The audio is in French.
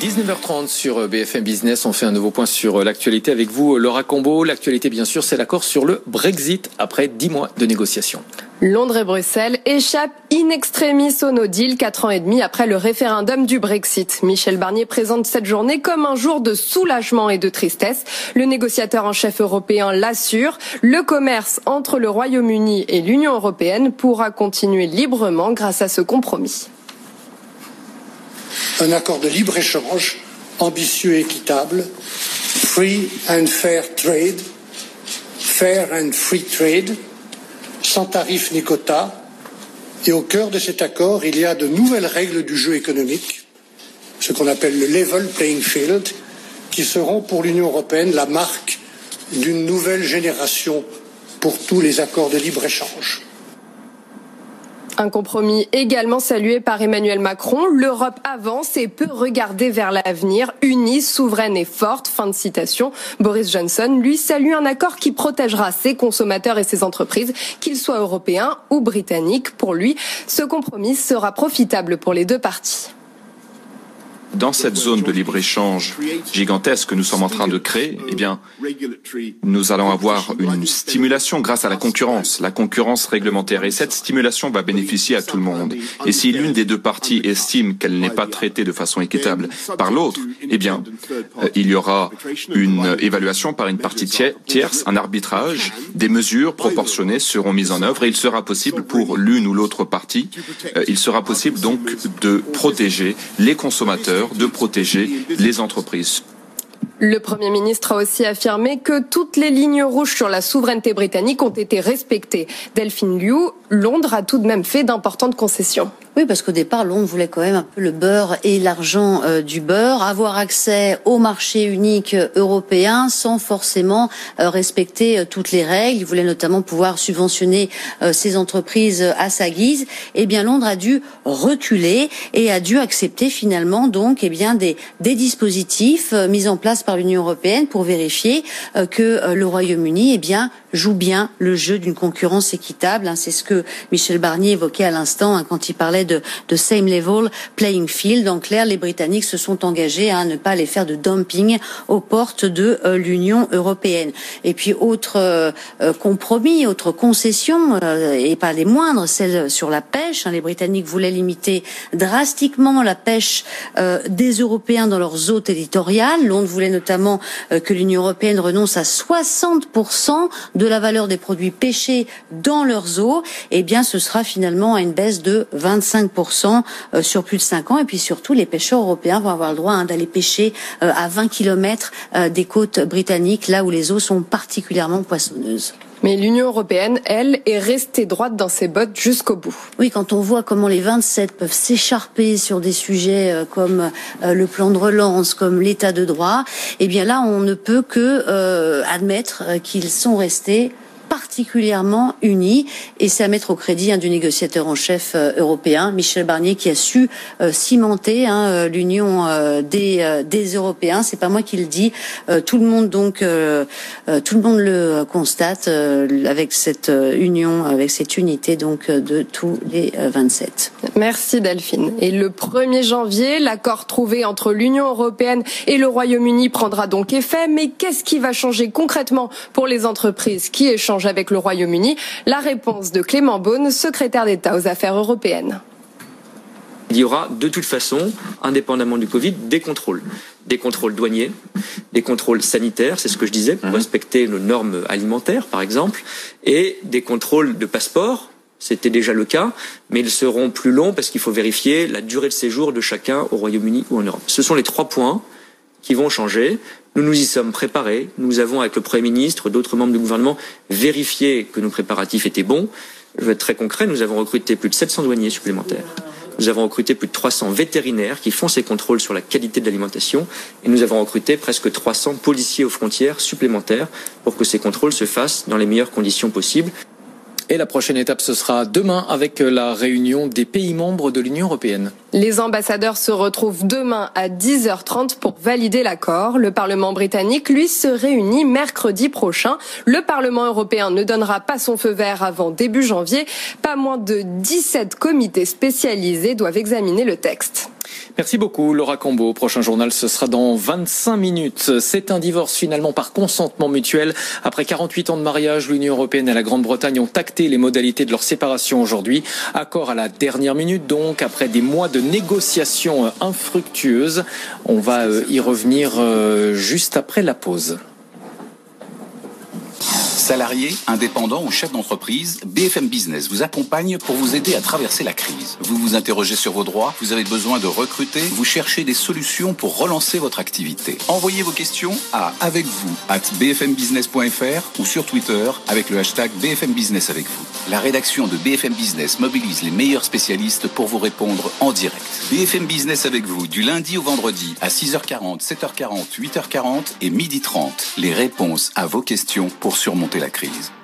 19h30 sur BFM Business, on fait un nouveau point sur l'actualité avec vous, Laura Combo. L'actualité, bien sûr, c'est l'accord sur le Brexit après 10 mois de négociations. Londres et Bruxelles échappent in extremis au no deal quatre ans et demi après le référendum du Brexit. Michel Barnier présente cette journée comme un jour de soulagement et de tristesse. Le négociateur en chef européen l'assure. Le commerce entre le Royaume-Uni et l'Union européenne pourra continuer librement grâce à ce compromis un accord de libre-échange ambitieux et équitable, free and fair trade, fair and free trade, sans tarifs ni quotas. Et au cœur de cet accord, il y a de nouvelles règles du jeu économique, ce qu'on appelle le level playing field, qui seront pour l'Union européenne la marque d'une nouvelle génération pour tous les accords de libre-échange. Un compromis également salué par Emmanuel Macron. L'Europe avance et peut regarder vers l'avenir, unie, souveraine et forte. Fin de citation. Boris Johnson, lui, salue un accord qui protégera ses consommateurs et ses entreprises, qu'ils soient européens ou britanniques. Pour lui, ce compromis sera profitable pour les deux parties dans cette zone de libre-échange gigantesque que nous sommes en train de créer, eh bien, nous allons avoir une stimulation grâce à la concurrence, la concurrence réglementaire. Et cette stimulation va bénéficier à tout le monde. Et si l'une des deux parties estime qu'elle n'est pas traitée de façon équitable par l'autre, eh bien, euh, il y aura une évaluation par une partie tierce, un arbitrage, des mesures proportionnées seront mises en œuvre et il sera possible pour l'une ou l'autre partie, euh, il sera possible donc de protéger les consommateurs de protéger les entreprises. Le Premier ministre a aussi affirmé que toutes les lignes rouges sur la souveraineté britannique ont été respectées. Delphine Liu, Londres a tout de même fait d'importantes concessions. Oui, parce qu'au départ, Londres voulait quand même un peu le beurre et l'argent euh, du beurre, avoir accès au marché unique européen sans forcément euh, respecter euh, toutes les règles. Il voulait notamment pouvoir subventionner ses entreprises à sa guise. Eh bien, Londres a dû reculer et a dû accepter finalement donc eh bien des, des dispositifs mis en place par l'Union européenne pour vérifier que le Royaume-Uni eh bien joue bien le jeu d'une concurrence équitable. Hein. C'est ce que Michel Barnier évoquait à l'instant hein, quand il parlait de, de same level playing field. En clair, les Britanniques se sont engagés à ne pas aller faire de dumping aux portes de euh, l'Union européenne. Et puis autre euh, euh, compromis, autre concession, et pas les moindres, celle sur la pêche. Hein. Les Britanniques voulaient limiter drastiquement la pêche des Européens dans leurs eaux territoriales. Londres voulait notamment que l'Union européenne renonce à 60% de la valeur des produits pêchés dans leurs eaux. Eh bien, ce sera finalement à une baisse de 25 5% euh, sur plus de 5 ans. Et puis surtout, les pêcheurs européens vont avoir le droit hein, d'aller pêcher euh, à 20 km euh, des côtes britanniques, là où les eaux sont particulièrement poissonneuses. Mais l'Union européenne, elle, est restée droite dans ses bottes jusqu'au bout. Oui, quand on voit comment les 27 peuvent s'écharper sur des sujets comme le plan de relance, comme l'état de droit, eh bien là, on ne peut que admettre qu'ils sont restés particulièrement unis et c'est à mettre au crédit hein, du négociateur en chef euh, européen, Michel Barnier, qui a su euh, cimenter hein, euh, l'union des, des Européens. C'est pas moi qui le dis. tout le monde donc, tout le monde le constate avec cette union, avec cette unité donc de tous les 27. Merci Delphine. Et le 1er janvier, l'accord trouvé entre l'Union européenne et le Royaume-Uni prendra donc effet. Mais qu'est-ce qui va changer concrètement pour les entreprises qui échangent avec le Royaume-Uni La réponse de Clément Beaune, secrétaire d'État aux affaires européennes. Il y aura de toute façon, indépendamment du Covid, des contrôles. Des contrôles douaniers, des contrôles sanitaires, c'est ce que je disais, pour mhm. respecter nos normes alimentaires, par exemple, et des contrôles de passeport, c'était déjà le cas, mais ils seront plus longs parce qu'il faut vérifier la durée de séjour de chacun au Royaume-Uni ou en Europe. Ce sont les trois points qui vont changer. Nous nous y sommes préparés. Nous avons, avec le Premier ministre, d'autres membres du gouvernement, vérifié que nos préparatifs étaient bons. Je vais être très concret. Nous avons recruté plus de 700 douaniers supplémentaires. Nous avons recruté plus de 300 vétérinaires qui font ces contrôles sur la qualité de l'alimentation et nous avons recruté presque 300 policiers aux frontières supplémentaires pour que ces contrôles se fassent dans les meilleures conditions possibles. Et la prochaine étape, ce sera demain avec la réunion des pays membres de l'Union européenne. Les ambassadeurs se retrouvent demain à 10h30 pour valider l'accord. Le Parlement britannique, lui, se réunit mercredi prochain. Le Parlement européen ne donnera pas son feu vert avant début janvier. Pas moins de 17 comités spécialisés doivent examiner le texte. Merci beaucoup Laura Combo. Prochain journal, ce sera dans 25 minutes. C'est un divorce finalement par consentement mutuel. Après 48 ans de mariage, l'Union européenne et la Grande-Bretagne ont acté les modalités de leur séparation aujourd'hui. Accord à la dernière minute donc, après des mois de négociations infructueuses. On va euh, y revenir euh, juste après la pause. Salariés, indépendants ou chefs d'entreprise, BFM Business vous accompagne pour vous aider à traverser la crise. Vous vous interrogez sur vos droits, vous avez besoin de recruter, vous cherchez des solutions pour relancer votre activité. Envoyez vos questions à avec vous at bfmbusiness.fr ou sur Twitter avec le hashtag BFM Business avec vous. La rédaction de BFM Business mobilise les meilleurs spécialistes pour vous répondre en direct. BFM Business avec vous du lundi au vendredi à 6h40, 7h40, 8h40 et 12h30. Les réponses à vos questions pour surmonter la crise.